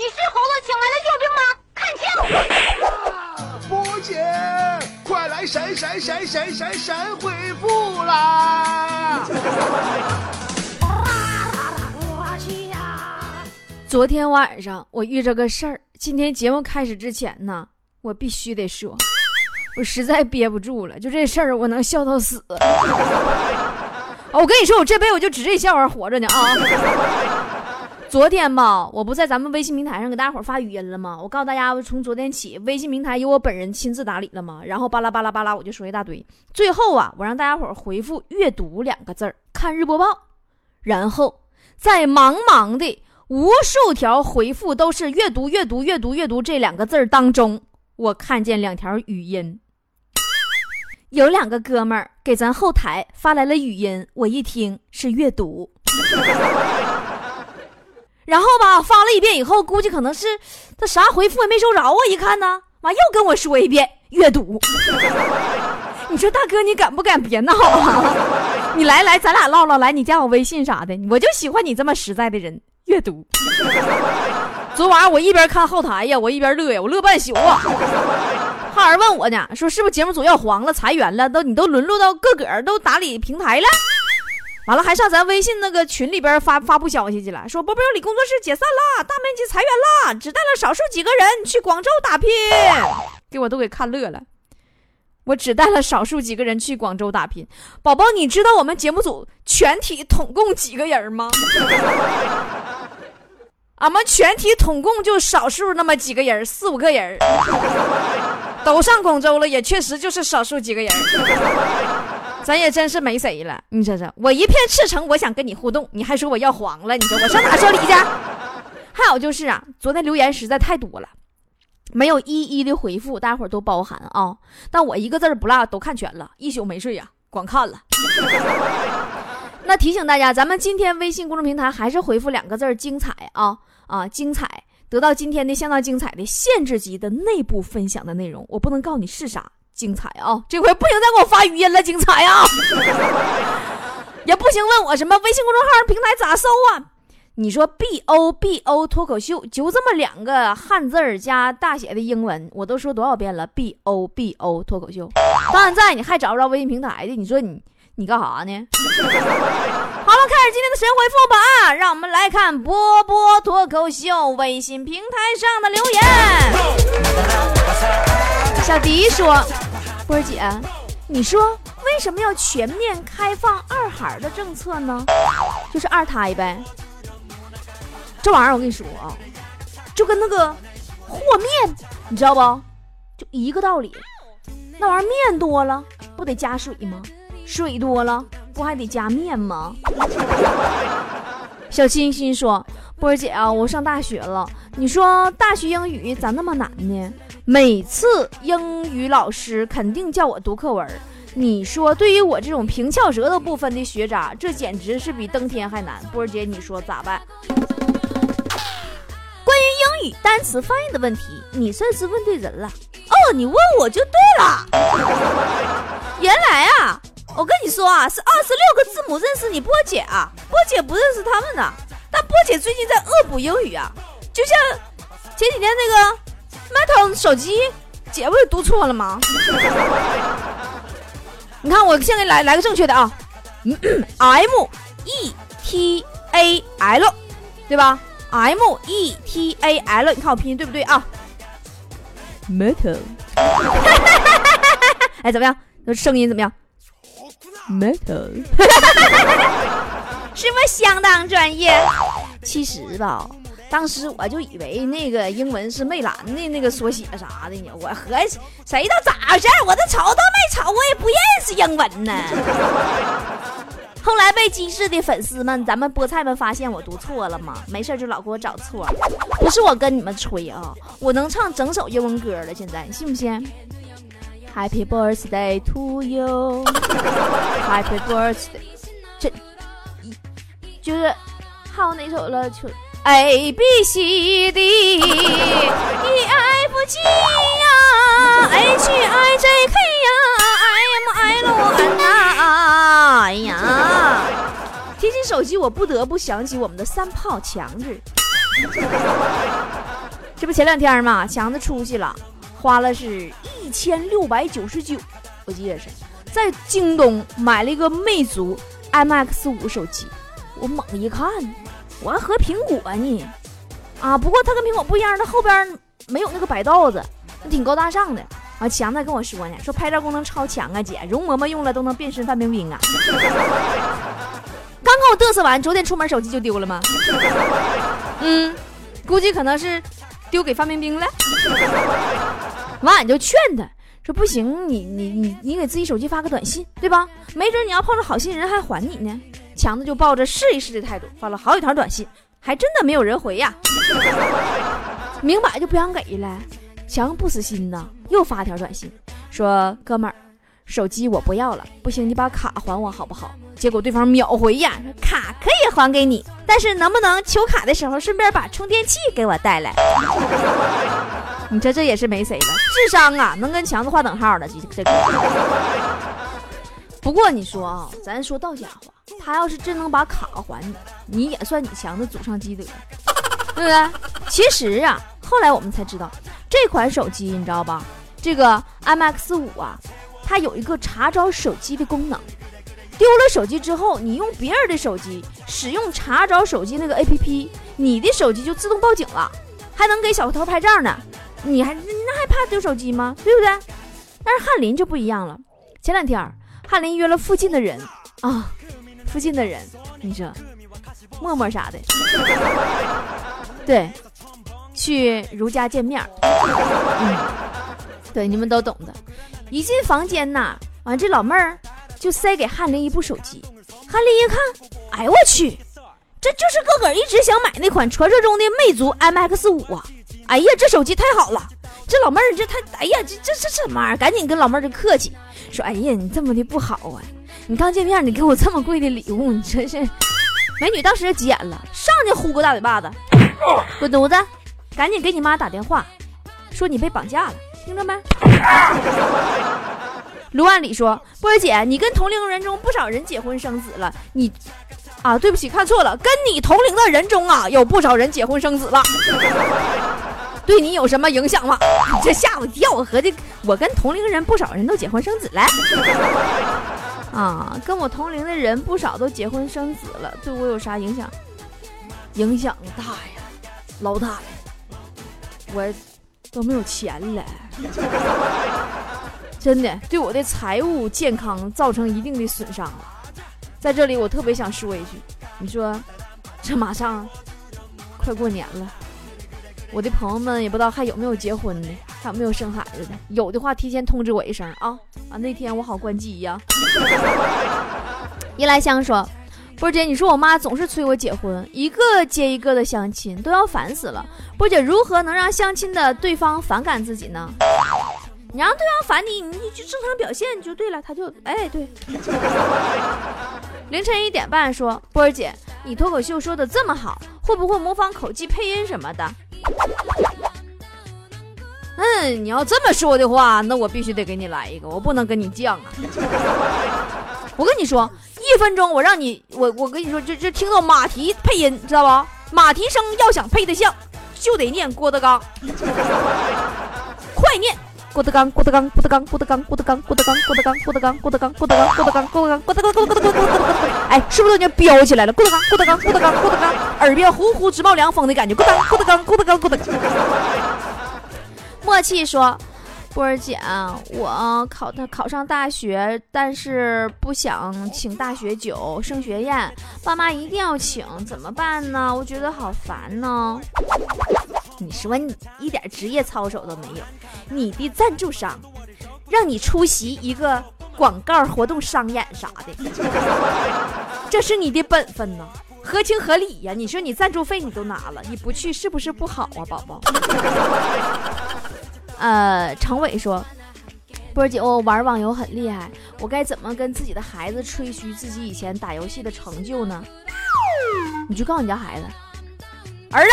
你是猴子请来的救兵吗？看清！波姐，快来闪闪闪闪闪闪恢复啦！昨天晚上我遇着个事儿，今天节目开始之前呢，我必须得说，我实在憋不住了，就这事儿我能笑到死。我跟你说，我这辈子我就指这笑话活着呢啊！昨天吧，我不在咱们微信平台上给大家伙发语音了吗？我告诉大家，从昨天起，微信平台由我本人亲自打理了吗？然后巴拉巴拉巴拉，我就说一大堆。最后啊，我让大家伙回复“阅读”两个字儿，看日播报。然后在茫茫的无数条回复都是“阅读、阅读、阅读、阅读”这两个字儿当中，我看见两条语音。有两个哥们儿给咱后台发来了语音，我一听是阅读，然后吧发了一遍以后，估计可能是他啥回复也没收着啊！一看呢，完又跟我说一遍阅读。你说大哥，你敢不敢别闹啊？你来来，咱俩唠唠，来你加我微信啥的，我就喜欢你这么实在的人。阅读。昨晚我一边看后台呀，我一边乐呀，我乐半宿啊。还有人问我呢，说是不是节目组要黄了、裁员了？都你都沦落到个个都打理平台了，完了还上咱微信那个群里边发发布消息去了，说波波有理工作室解散了，大面积裁员了，只带了少数几个人去广州打拼，给我都给看乐了。我只带了少数几个人去广州打拼，宝宝，你知道我们节目组全体统共几个人吗？俺们全体统共就少数那么几个人，四五个人。都上广州了，也确实就是少数几个人，咱也真是没谁了。你说说，我一片赤诚，我想跟你互动，你还说我要黄了，你说我上哪说理去？还有就是啊，昨天留言实在太多了，没有一一的回复，大家伙都包涵啊。但我一个字不落都看全了，一宿没睡呀，光看了。那提醒大家，咱们今天微信公众平台还是回复两个字精彩啊啊，精彩。得到今天的相当精彩的限制级的内部分享的内容，我不能告诉你是啥精彩啊！这回不行，再给我发语音了，精彩啊！也不行，问我什么微信公众号平台咋搜啊？你说 B O B O 脱口秀，就这么两个汉字儿加大写的英文，我都说多少遍了？B O B O 脱口秀，到现在你还找不着微信平台的，你说你？你干啥呢？好了，开始今天的神回复吧！让我们来看波波脱口秀微信平台上的留言。小迪说：“波儿姐，你说为什么要全面开放二孩的政策呢？就是二胎呗。这玩意儿我跟你说啊，就跟那个和面，你知道不？就一个道理。那玩意儿面多了，不得加水吗？”水多了，不还得加面吗？小清新说：“波儿姐啊，我上大学了，你说大学英语咋那么难呢？每次英语老师肯定叫我读课文，你说对于我这种平翘舌都不分的学渣，这简直是比登天还难。波儿姐，你说咋办？”关于英语单词翻译的问题，你算是问对人了。哦，你问我就对了。原来啊。我跟你说啊，是二十六个字母认识你波姐啊，波姐不认识他们呢。但波姐最近在恶补英语啊，就像前几天那个 Metal 手机，姐不是读错了吗？你看，我现在来来个正确的啊，M E T A L，对吧？M E T A L，你看我拼音对不对啊？Metal，哎，怎么样？那声音怎么样？Metal，是不是相当专业？其实吧，当时我就以为那个英文是魅蓝的那个缩写啥的呢。我合计谁道咋回事？我这瞅都没瞅，我也不认识英文呢。后来被机智的粉丝们、咱们菠菜们发现我读错了嘛，没事就老给我找错。不是我跟你们吹啊，我能唱整首英文歌了，现在你信不信？Happy birthday to you, Happy birthday，这，就是还有哪首了？就 A B C D E F G 呀，H I J K 呀，M L N 啊！哎呀，提起手机，我不得不想起我们的三炮强子。这不前两天嘛，强子出去了，花了是一千六百九十九，我记得是在京东买了一个魅族 MX 五手机。我猛一看，我还和苹果呢，啊，不过它跟苹果不一样，它后边没有那个白道子，挺高大上的。啊，强子跟我说呢，说拍照功能超强啊，姐，容嬷嬷用了都能变身范冰冰啊。刚跟我嘚瑟完，昨天出门手机就丢了吗？嗯，估计可能是丢给范冰冰了。完，俺就劝他说：“不行，你你你你给自己手机发个短信，对吧？没准你要碰着好心人还还你呢。”强子就抱着试一试的态度发了好几条短信，还真的没有人回呀，明摆就不想给了。强不死心呐，又发条短信说：“哥们儿，手机我不要了，不行你把卡还我好不好？”结果对方秒回呀：“卡可以还给你，但是能不能求卡的时候顺便把充电器给我带来？”你这这也是没谁了，智商啊，能跟强子划等号的这这。不过你说啊，咱说到家话，他要是真能把卡还你，你也算你强子祖上积德，对不对？其实啊，后来我们才知道。这款手机你知道吧？这个 MX 五啊，它有一个查找手机的功能。丢了手机之后，你用别人的手机使用查找手机那个 APP，你的手机就自动报警了，还能给小偷拍照呢。你还那还怕丢手机吗？对不对？但是翰林就不一样了。前两天翰林约了附近的人啊，附近的人，你说陌陌啥的，对。去如家见面嗯，对，你们都懂的。一进房间呐，完这老妹儿就塞给翰林一部手机。翰林一看，哎我去，这就是个个一直想买那款传说中的魅族 MX 五啊！哎呀，这手机太好了！这老妹儿这太，哎呀，这这这什么玩意儿？赶紧跟老妹儿就客气说，哎呀，你这么的不好啊！你刚见面，你给我这么贵的礼物，你真是……美女当时就急眼了，上去呼个大嘴巴子，滚犊子！赶紧给你妈打电话，说你被绑架了，听着没？卢万里说：“波儿姐，你跟同龄人中不少人结婚生子了，你啊，对不起，看错了，跟你同龄的人中啊，有不少人结婚生子了，对你有什么影响吗？你这吓我一跳，我合计我跟同龄人不少人都结婚生子了，啊，跟我同龄的人不少都结婚生子了，对我有啥影响？影响大呀，老大呀。”我都没有钱了，真的对我的财务健康造成一定的损伤了。在这里，我特别想说一句：你说，这马上快过年了，我的朋友们也不知道还有没有结婚的，还有没有生孩子的？有的话，提前通知我一声啊啊，那天我好关机呀。依来香说。波姐，你说我妈总是催我结婚，一个接一个的相亲，都要烦死了。波姐，如何能让相亲的对方反感自己呢？你让对方烦你，你就正常表现就对了，他就哎对。凌晨一点半说，波儿姐，你脱口秀说的这么好，会不会模仿口技配音什么的？嗯，你要这么说的话，那我必须得给你来一个，我不能跟你犟啊。我跟你说。一分钟，我让你，我我跟你说，就就听到马蹄配音，知道不？马蹄声要想配得像，就得念郭德纲，快念郭德纲，郭德纲，郭德纲，郭德纲，郭德纲，郭德纲，郭德纲，郭德纲，郭德纲，郭德纲，郭德纲，郭德纲，郭德纲，郭德纲，郭德纲，郭德纲，哎，是不是都已经飙起来了？郭德纲，郭德纲，郭德纲，郭德纲，耳边呼呼直冒凉风的感觉。郭德纲，郭德纲，郭德纲，郭德纲。默契说。波儿姐，我考他考上大学，但是不想请大学酒、升学宴，爸妈一定要请，怎么办呢？我觉得好烦呢。你说你一点职业操守都没有，你的赞助商让你出席一个广告活动商演啥的，这是你的本分呢，合情合理呀。你说你赞助费你都拿了，你不去是不是不好啊，宝宝？呃，程伟说：“波姐，我玩网游很厉害，我该怎么跟自己的孩子吹嘘自己以前打游戏的成就呢？”你就告诉你家孩子：“儿子，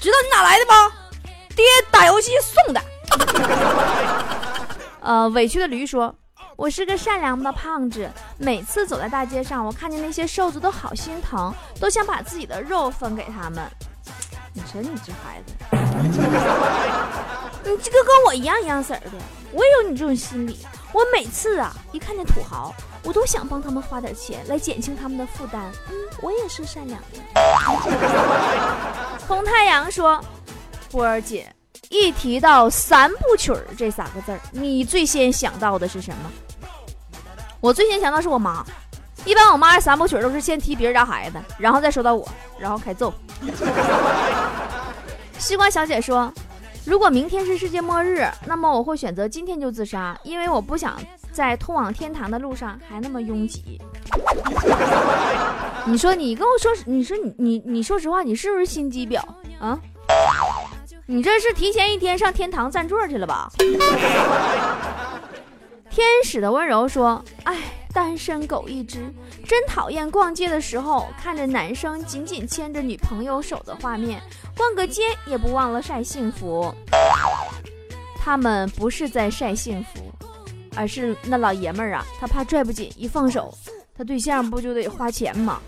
知道你哪来的吗？爹打游戏送的。”呃，委屈的驴说：“我是个善良的胖子，每次走在大街上，我看见那些瘦子都好心疼，都想把自己的肉分给他们。”你说你这孩子，你这个跟我一样一样色儿的，我也有你这种心理。我每次啊，一看见土豪，我都想帮他们花点钱来减轻他们的负担。嗯，我也是善良的。红太阳说：“波儿姐，一提到三部曲儿这三个字儿，你最先想到的是什么？”我最先想到是我妈。一般我妈的三部曲都是先踢别人家孩子，然后再说到我，然后开揍。西瓜小姐说：“如果明天是世界末日，那么我会选择今天就自杀，因为我不想在通往天堂的路上还那么拥挤。”你说你跟我说，你说你你你说实话，你是不是心机婊啊？你这是提前一天上天堂占座去了吧？天使的温柔说：“哎。”单身狗一只，真讨厌逛街的时候看着男生紧紧牵着女朋友手的画面，逛个街也不忘了晒幸福。他们不是在晒幸福，而是那老爷们儿啊，他怕拽不紧，一放手，他对象不就得花钱吗？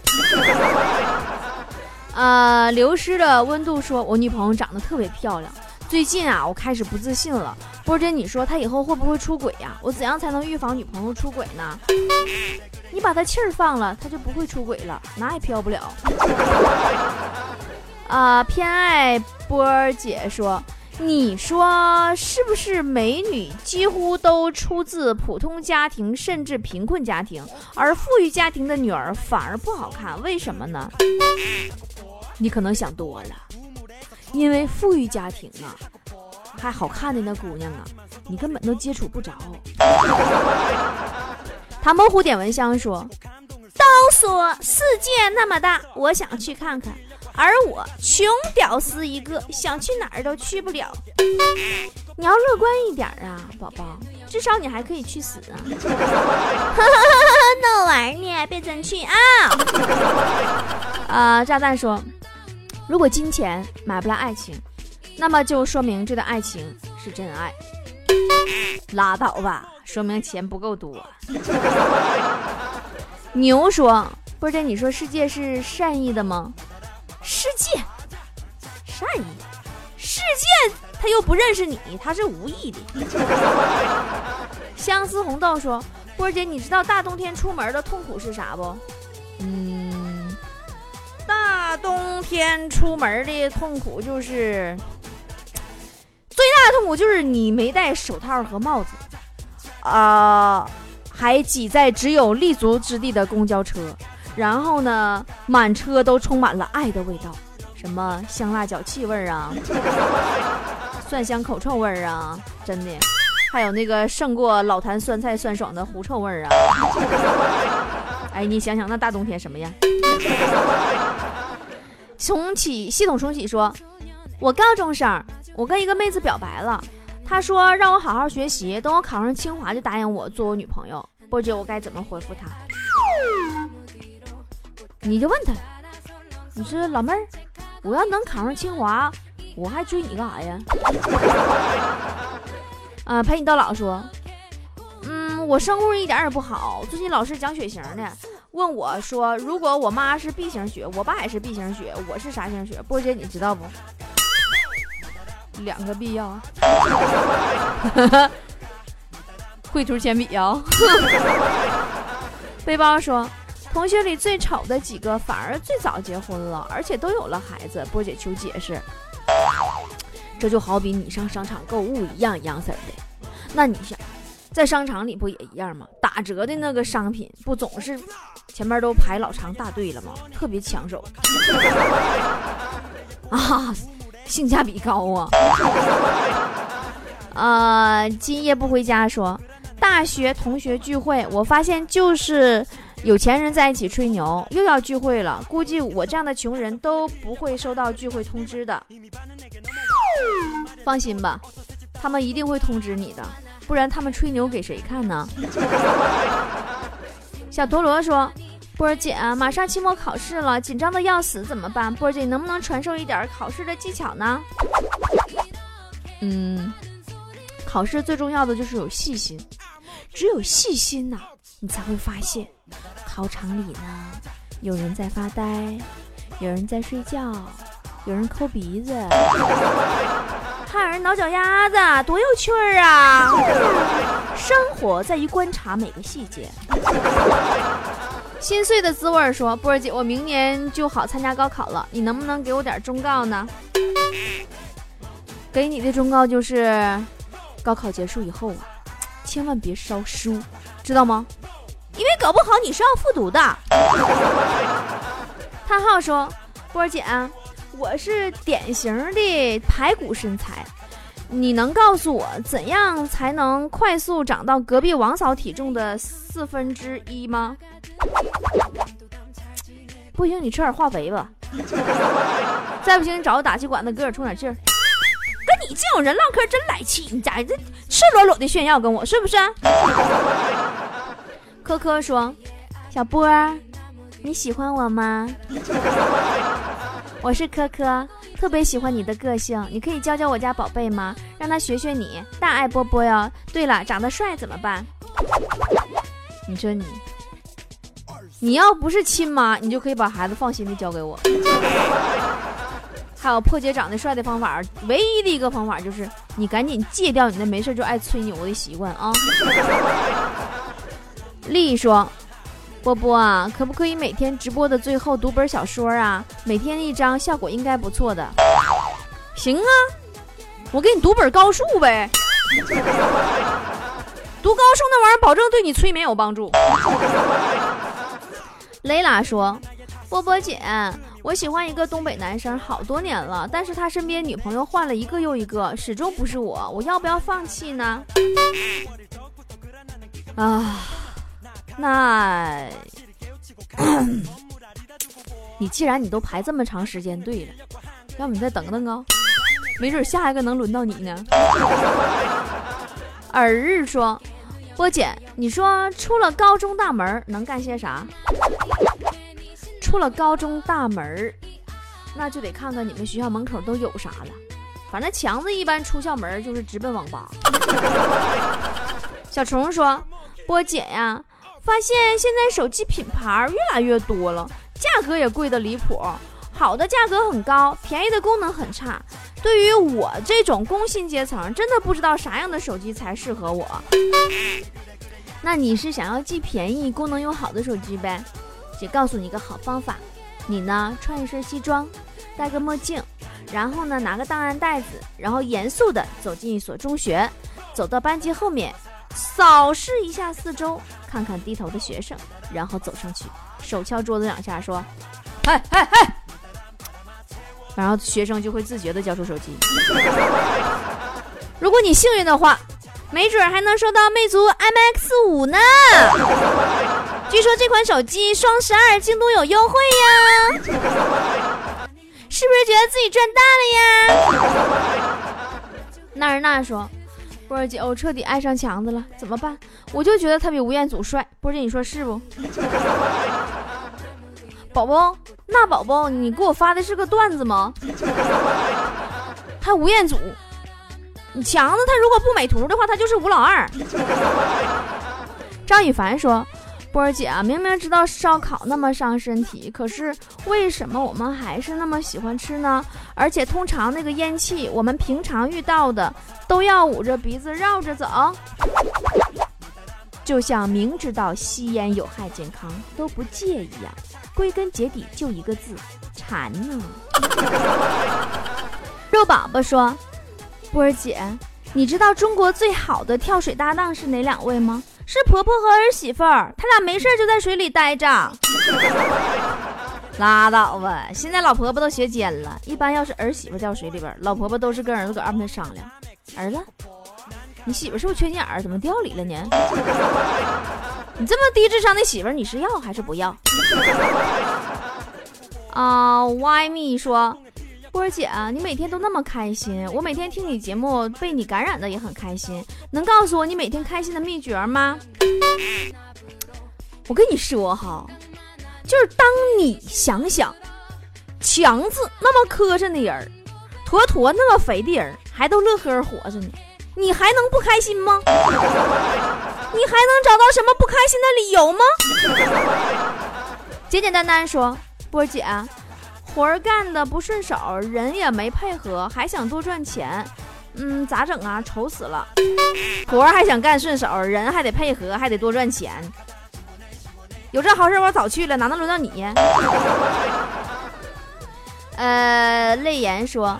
呃，流失的温度说，我女朋友长得特别漂亮。最近啊，我开始不自信了。波姐，你说他以后会不会出轨呀？我怎样才能预防女朋友出轨呢？你把他气儿放了，他就不会出轨了，哪也飘不了。啊，偏爱波姐说，你说是不是美女几乎都出自普通家庭，甚至贫困家庭，而富裕家庭的女儿反而不好看？为什么呢？你可能想多了。因为富裕家庭啊，还好看的那姑娘啊，你根本都接触不着。唐伯虎点蚊香说：“都说世界那么大，我想去看看，而我穷屌丝一个，想去哪儿都去不了。你要乐观一点啊，宝宝，至少你还可以去死啊！那玩意儿别真去啊！啊，炸弹说。”如果金钱买不来爱情，那么就说明这段爱情是真爱。拉倒吧，说明钱不够多。牛说：“波姐，你说世界是善意的吗？世界善意，世界他又不认识你，他是无意的。”相思红豆说：“波姐，你知道大冬天出门的痛苦是啥不？”嗯。冬天出门的痛苦就是最大的痛苦，就是你没戴手套和帽子，啊，还挤在只有立足之地的公交车，然后呢，满车都充满了爱的味道，什么香辣脚气味啊，蒜香口臭味啊，真的，还有那个胜过老坛酸菜酸爽的狐臭味啊。哎，你想想那大冬天什么样？重启系统重启说：“我高中生，我跟一个妹子表白了，她说让我好好学习，等我考上清华就答应我做我女朋友。波姐，我该怎么回复她？你就问她，你说老妹儿，我要能考上清华，我还追你干啥呀？啊，陪你到老说，嗯，我生物一点也不好，最近老师讲血型呢。”问我说：“如果我妈是 B 型血，我爸也是 B 型血，我是啥型血？”波姐，你知道不？两个必要，绘图铅笔啊。背包说：“同学里最丑的几个反而最早结婚了，而且都有了孩子。”波姐求解释。这就好比你上商场购物一样一样式的。那你想，在商场里不也一样吗？打折的那个商品不总是？前面都排老长大队了吗？特别抢手 啊，性价比高啊！啊，今夜不回家说，大学同学聚会，我发现就是有钱人在一起吹牛，又要聚会了。估计我这样的穷人都不会收到聚会通知的。放心吧，他们一定会通知你的，不然他们吹牛给谁看呢？小陀螺说。波儿姐，马上期末考试了，紧张的要死，怎么办？波儿姐，能不能传授一点考试的技巧呢？嗯，考试最重要的就是有细心，只有细心呐，你才会发现，考场里呢，有人在发呆，有人在睡觉，有人抠鼻子，还有人挠脚丫子，多有趣儿啊！生活在于观察每个细节。心碎的滋味说：“波儿姐，我明年就好参加高考了，你能不能给我点忠告呢？”给你的忠告就是，高考结束以后啊，千万别烧书，知道吗？因为搞不好你是要复读的。叹号说：“波儿姐，我是典型的排骨身材，你能告诉我怎样才能快速长到隔壁王嫂体重的四分之一吗？”不行，你吃点化肥吧。再不行，你找个打气管子，搁点充点气儿。跟你这种人唠嗑真来气，你咋这赤裸裸的炫耀跟我是不是？科科说：“小波，你喜欢我吗？我是科科，特别喜欢你的个性，你可以教教我家宝贝吗？让他学学你，大爱波波哟。对了，长得帅怎么办？你说你。”你要不是亲妈，你就可以把孩子放心的交给我。还有破解长得帅的方法，唯一的一个方法就是你赶紧戒掉你那没事就爱吹牛的习惯啊！丽说：“波波啊，可不可以每天直播的最后读本小说啊？每天一张，效果应该不错的。”行啊，我给你读本高数呗。读高数那玩意儿，保证对你催眠有帮助。雷拉说：“波波姐，我喜欢一个东北男生好多年了，但是他身边女朋友换了一个又一个，始终不是我，我要不要放弃呢？” 啊，那，你既然你都排这么长时间队了，要不你再等等啊，没准下一个能轮到你呢。尔日说。波姐，你说出了高中大门能干些啥？出了高中大门那就得看看你们学校门口都有啥了。反正强子一般出校门就是直奔网吧。小虫说：“波姐呀，发现现在手机品牌越来越多了，价格也贵的离谱。好的价格很高，便宜的功能很差。对于我这种工薪阶层，真的不知道啥样的手机才适合我。那你是想要既便宜、功能又好的手机呗？姐告诉你一个好方法，你呢穿一身西装，戴个墨镜，然后呢拿个档案袋子，然后严肃的走进一所中学，走到班级后面，扫视一下四周，看看低头的学生，然后走上去，手敲桌子两下，说：“嗨嗨嗨！”然后学生就会自觉的交出手机。如果你幸运的话，没准还能收到魅族 MX 五呢。据说这款手机双十二京东有优惠呀，是不是觉得自己赚大了呀？那人那说，波姐，我彻底爱上强子了，怎么办？我就觉得他比吴彦祖帅。波姐，你说是不？宝宝，那宝宝，你给我发的是个段子吗？还吴彦祖，你强子他如果不美图的话，他就是吴老二。张雨凡说：“波儿姐啊，明明知道烧烤那么伤身体，可是为什么我们还是那么喜欢吃呢？而且通常那个烟气，我们平常遇到的都要捂着鼻子绕着走。”就像明知道吸烟有害健康都不戒一样，归根结底就一个字：馋呢。肉宝宝说：“波儿姐，你知道中国最好的跳水搭档是哪两位吗？是婆婆和儿媳妇儿，他俩没事就在水里待着。拉倒吧，现在老婆婆都学尖了，一般要是儿媳妇掉水里边，老婆婆都是跟儿子搁岸边商量，儿子。”你媳妇是不是缺心眼儿？怎么掉里了呢？你这么低智商的媳妇，你是要还是不要？啊，Why me 说，波儿姐，你每天都那么开心，我每天听你节目被你感染的也很开心。能告诉我你每天开心的秘诀吗？我跟你说哈，就是当你想想，强子那么磕碜的人，坨坨那么肥的人，还都乐呵活着呢。你还能不开心吗？你还能找到什么不开心的理由吗？简简单单说，波姐，活儿干的不顺手，人也没配合，还想多赚钱，嗯，咋整啊？愁死了！活儿还想干顺手，人还得配合，还得多赚钱。有这好事我早去了，哪能轮到你？呃，泪言说，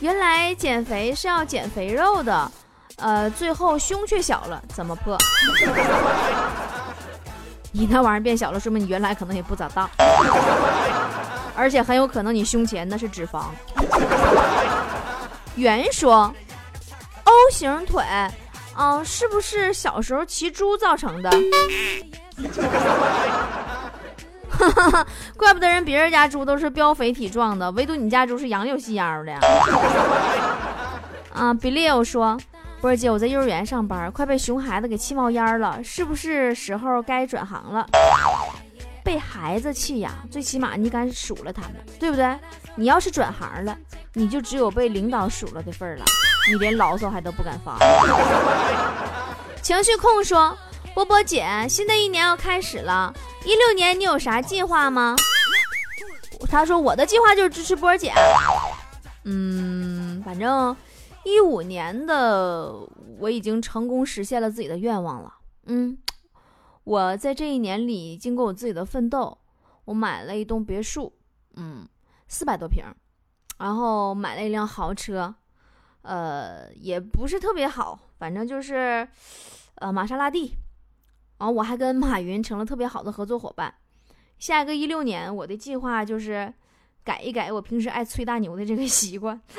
原来减肥是要减肥肉的，呃，最后胸却小了，怎么破？你那玩意儿变小了，说明你原来可能也不咋大，而且很有可能你胸前那是脂肪。圆说，O 型腿，嗯，是不是小时候骑猪造成的？怪不得人别人家猪都是膘肥体壮的，唯独你家猪是杨柳细腰的。啊，Believe 说。波儿姐，我在幼儿园上班，快被熊孩子给气冒烟了，是不是时候该转行了？被孩子气呀，最起码你敢数了他们，对不对？你要是转行了，你就只有被领导数了的份儿了，你连牢骚还都不敢发。情绪控说：波波姐，新的一年要开始了，一六年你有啥计划吗？他说我的计划就是支持波姐。嗯，反正。一五年的我已经成功实现了自己的愿望了。嗯，我在这一年里经过我自己的奋斗，我买了一栋别墅，嗯，四百多平，然后买了一辆豪车，呃，也不是特别好，反正就是呃玛莎拉蒂。然后我还跟马云成了特别好的合作伙伴。下一个一六年，我的计划就是改一改我平时爱吹大牛的这个习惯。